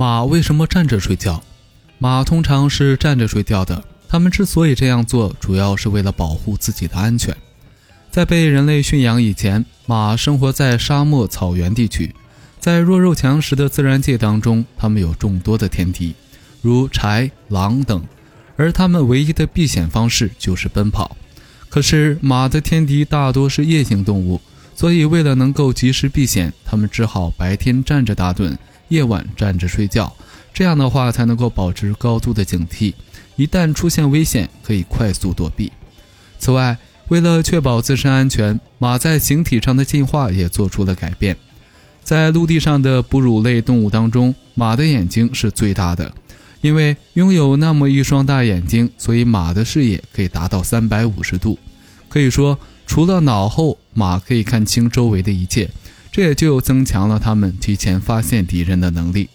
马为什么站着睡觉？马通常是站着睡觉的。它们之所以这样做，主要是为了保护自己的安全。在被人类驯养以前，马生活在沙漠、草原地区，在弱肉强食的自然界当中，它们有众多的天敌，如豺狼等，而它们唯一的避险方式就是奔跑。可是马的天敌大多是夜行动物，所以为了能够及时避险，它们只好白天站着打盹，夜晚站着睡觉。这样的话才能够保持高度的警惕，一旦出现危险，可以快速躲避。此外，为了确保自身安全，马在形体上的进化也做出了改变。在陆地上的哺乳类动物当中，马的眼睛是最大的。因为拥有那么一双大眼睛，所以马的视野可以达到三百五十度。可以说，除了脑后，马可以看清周围的一切，这也就增强了他们提前发现敌人的能力。